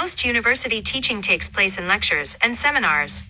Most university teaching takes place in lectures and seminars.